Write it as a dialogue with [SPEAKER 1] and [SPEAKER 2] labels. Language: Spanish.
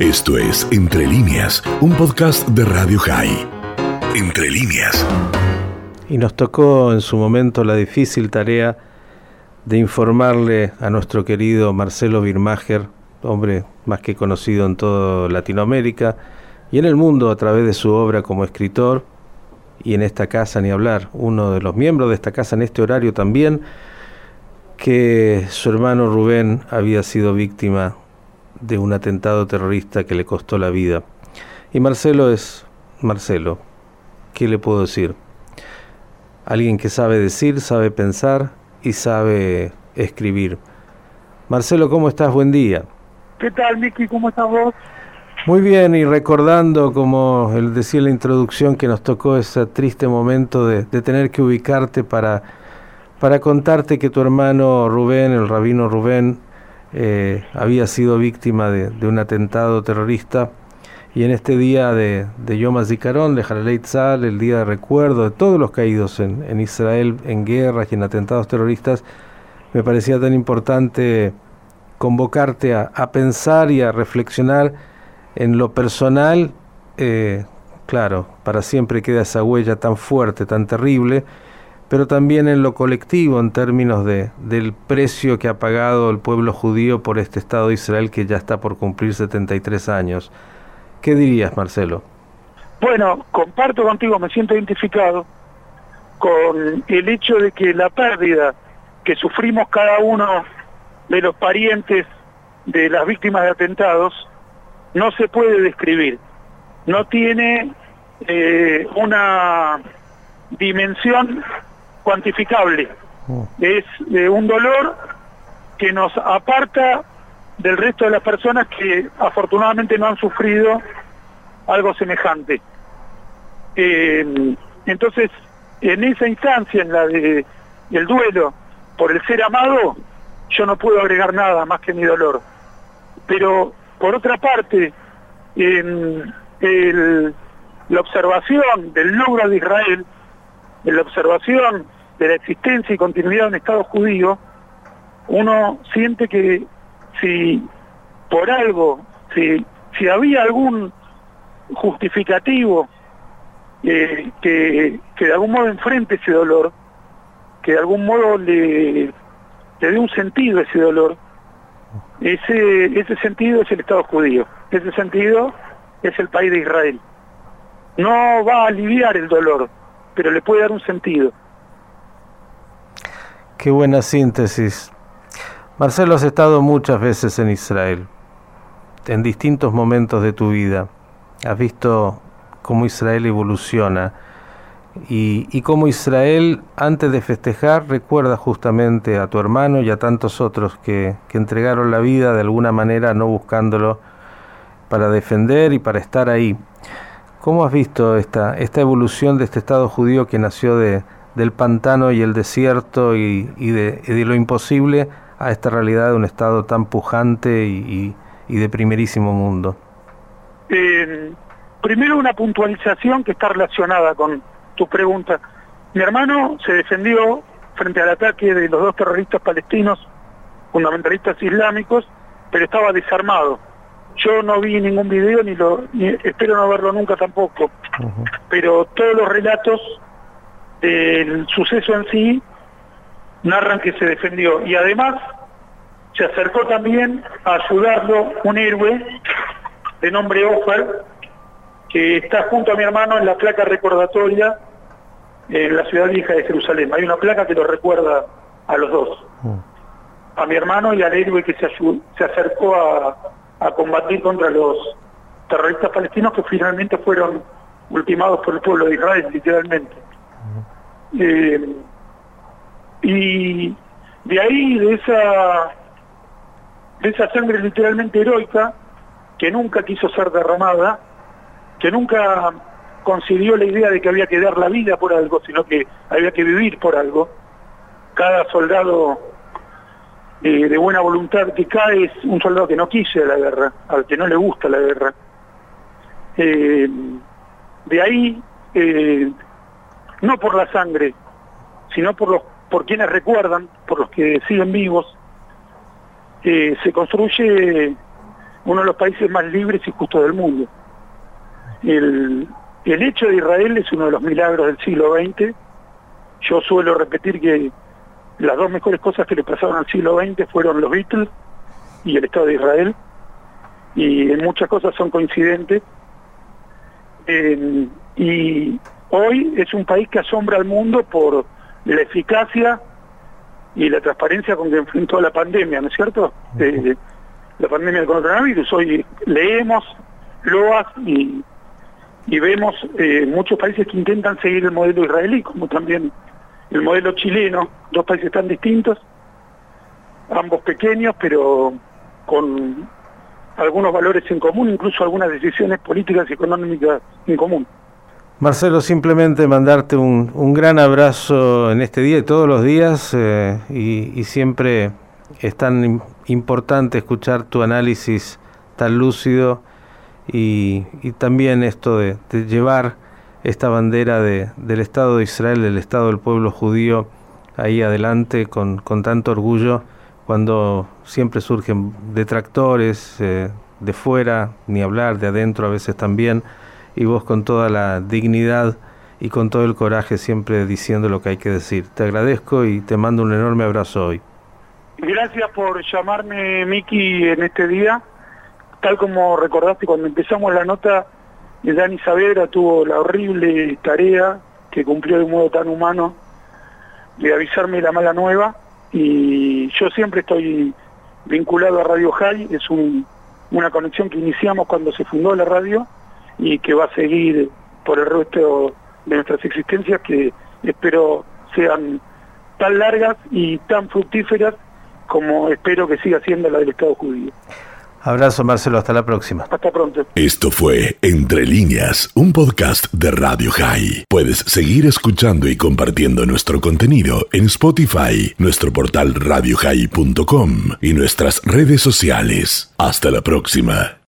[SPEAKER 1] Esto es Entre líneas, un podcast de Radio High. Entre líneas.
[SPEAKER 2] Y nos tocó en su momento la difícil tarea de informarle a nuestro querido Marcelo Birmacher, hombre más que conocido en toda Latinoamérica y en el mundo a través de su obra como escritor, y en esta casa ni hablar, uno de los miembros de esta casa en este horario también, que su hermano Rubén había sido víctima de un atentado terrorista que le costó la vida. Y Marcelo es Marcelo, ¿qué le puedo decir? Alguien que sabe decir, sabe pensar y sabe escribir. Marcelo, ¿cómo estás? Buen día.
[SPEAKER 3] ¿Qué tal, Miki? ¿Cómo estás vos?
[SPEAKER 2] Muy bien, y recordando, como él decía en la introducción, que nos tocó ese triste momento de, tener que ubicarte para, para contarte que tu hermano Rubén, el rabino Rubén, eh, había sido víctima de, un atentado terrorista. Y en este día de, de Yom HaZikaron, de Haralei Tzal, el día de recuerdo de todos los caídos en, Israel en guerras y en atentados terroristas, me parecía tan importante convocarte a, a pensar y a reflexionar en lo personal, eh, claro, para siempre queda esa huella tan fuerte, tan terrible, pero también en lo colectivo, en términos de, del precio que ha pagado el pueblo judío por este Estado de Israel que ya está por cumplir 73 años. ¿Qué dirías, Marcelo?
[SPEAKER 3] Bueno, comparto contigo, me siento identificado con el hecho de que la pérdida que sufrimos cada uno de los parientes de las víctimas de atentados no se puede describir, no tiene eh, una dimensión cuantificable, es eh, un dolor que nos aparta del resto de las personas que afortunadamente no han sufrido algo semejante. Eh, entonces, en esa instancia, en la de el duelo por el ser amado, yo no puedo agregar nada más que mi dolor. Pero por otra parte, en la observación del logro de Israel, en la observación de la existencia y continuidad de un Estado judío, uno siente que si por algo, si, si había algún justificativo eh, que, que, de algún modo enfrente ese dolor, que de algún modo le, le dé un sentido a ese dolor, ese, ese sentido es el Estado judío, ese sentido es el país de Israel. No va a aliviar el dolor, pero le puede dar un sentido.
[SPEAKER 2] Qué buena síntesis. Marcelo, has estado muchas veces en Israel, en distintos momentos de tu vida. Has visto cómo Israel evoluciona y, cómo Israel, antes de festejar, recuerda justamente a tu hermano y a tantos otros que, que entregaron la vida de alguna manera, no buscándolo para defender y para estar ahí. ¿Cómo has visto esta, esta evolución de este Estado judío que nació de, del pantano y el desierto y, de, lo imposible a esta realidad de un Estado tan pujante y, y de primerísimo mundo?
[SPEAKER 3] Eh, primero una puntualización que está relacionada con, tu pregunta. Mi hermano se defendió frente al ataque de los dos terroristas palestinos, fundamentalistas islámicos, pero estaba desarmado. Yo no vi ningún video ni lo ni, espero no verlo nunca tampoco. Uh -huh. Pero todos los relatos del suceso en sí narran que se defendió y además se acercó también a ayudarlo un héroe de nombre Ofer que está junto a mi hermano en la placa recordatoria en la ciudad vieja de Jerusalén. Hay una placa que lo recuerda a los dos, a mi hermano y al héroe que se, se acercó a, a, combatir contra los terroristas palestinos que finalmente fueron ultimados por el pueblo de Israel, literalmente. Eh, y de ahí, de esa, de esa sangre literalmente heroica, que nunca quiso ser derramada, que nunca concibió la idea de que había que dar la vida por algo, sino que había que vivir por algo. Cada soldado eh, de buena voluntad que cae es un soldado que no quise la guerra, al que no le gusta la guerra. Eh, de ahí, eh, no por la sangre, sino por los por quienes recuerdan, por los que siguen vivos, se construye uno de los países más libres y justos del mundo. El, el hecho de Israel es uno de los milagros del siglo XX. Yo suelo repetir que las dos mejores cosas que le pasaron al siglo XX fueron los Beatles y el Estado de Israel, y en muchas cosas son coincidentes. y hoy es un país que asombra al mundo por la eficacia y la transparencia con que enfrentó la pandemia, ¿no es cierto? Eh, la pandemia del coronavirus. Hoy leemos loas y, y vemos eh, muchos países que intentan seguir el modelo israelí, como también el modelo chileno, dos países tan distintos, ambos pequeños, pero con algunos valores en común, incluso algunas decisiones políticas y económicas en común.
[SPEAKER 2] Marcelo, simplemente mandarte un, un gran abrazo en este día y todos los días eh, y, siempre es tan importante escuchar tu análisis tan lúcido y, también esto de, llevar esta bandera de, del Estado de Israel, del Estado del pueblo judío ahí adelante con, con tanto orgullo cuando siempre surgen detractores eh, de fuera, ni hablar, de adentro a veces también y vos con toda la dignidad y con todo el coraje siempre diciendo lo que hay que decir. Te agradezco y te mando un enorme abrazo hoy.
[SPEAKER 3] Gracias por llamarme, Miki, en este día. Tal como recordaste cuando empezamos la nota, Dani Saavedra tuvo la horrible tarea que cumplió de un modo tan humano de avisarme la mala nueva y yo siempre estoy vinculado a Radio High, es una conexión que iniciamos cuando se fundó la radio y que va a seguir por el resto de nuestras existencias que espero sean tan largas y tan fructíferas como espero que siga siendo la del Estado judío.
[SPEAKER 2] Abrazo Marcelo, hasta la próxima.
[SPEAKER 3] Hasta pronto.
[SPEAKER 1] Esto fue Entre líneas, un podcast de Radio High. Puedes seguir escuchando y compartiendo nuestro contenido en Spotify, nuestro portal radiohigh.com y nuestras redes sociales. Hasta la próxima.